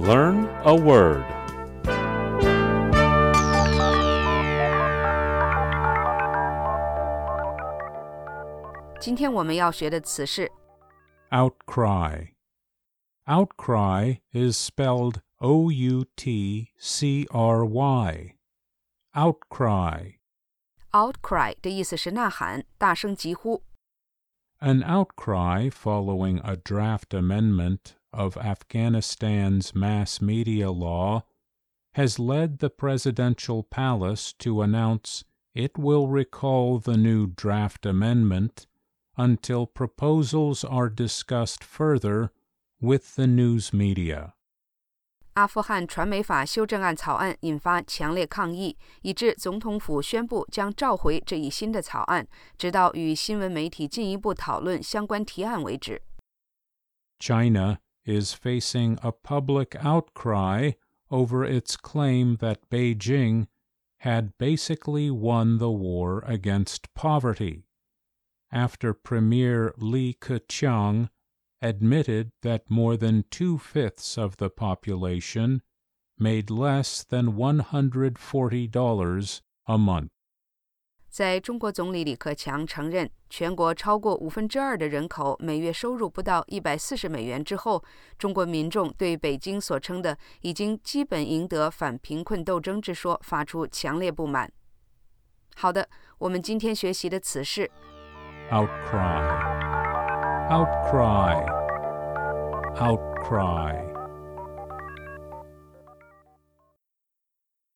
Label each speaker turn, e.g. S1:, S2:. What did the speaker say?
S1: Learn a word.
S2: outcry. Outcry is spelled O U T C R Y. Outcry.
S3: Outcry 的意思是呐喊、大声疾呼。
S2: An outcry following a draft amendment of Afghanistan's mass media law has led the presidential palace to announce it will recall the new draft amendment until proposals are discussed further with the news media.
S3: 阿富汗传媒法修正案草案引发强烈抗议，以致总统府宣布将召回这一新的草案，直到与新闻媒体进一步讨论相关提案为止。
S2: China is facing a public outcry over its claim that Beijing had basically won the war against poverty after Premier Li Keqiang admitted that more than two fifths of the population made less than $140 a month.
S3: 在中国总理李克强承认全国超过五分之二的人口每月收入不到一百四十美元之后，中国民众对北京所称的已经基本赢得反贫困斗争之说发出强烈不满。好的，我们今天学习的词是
S2: outcry outcry outcry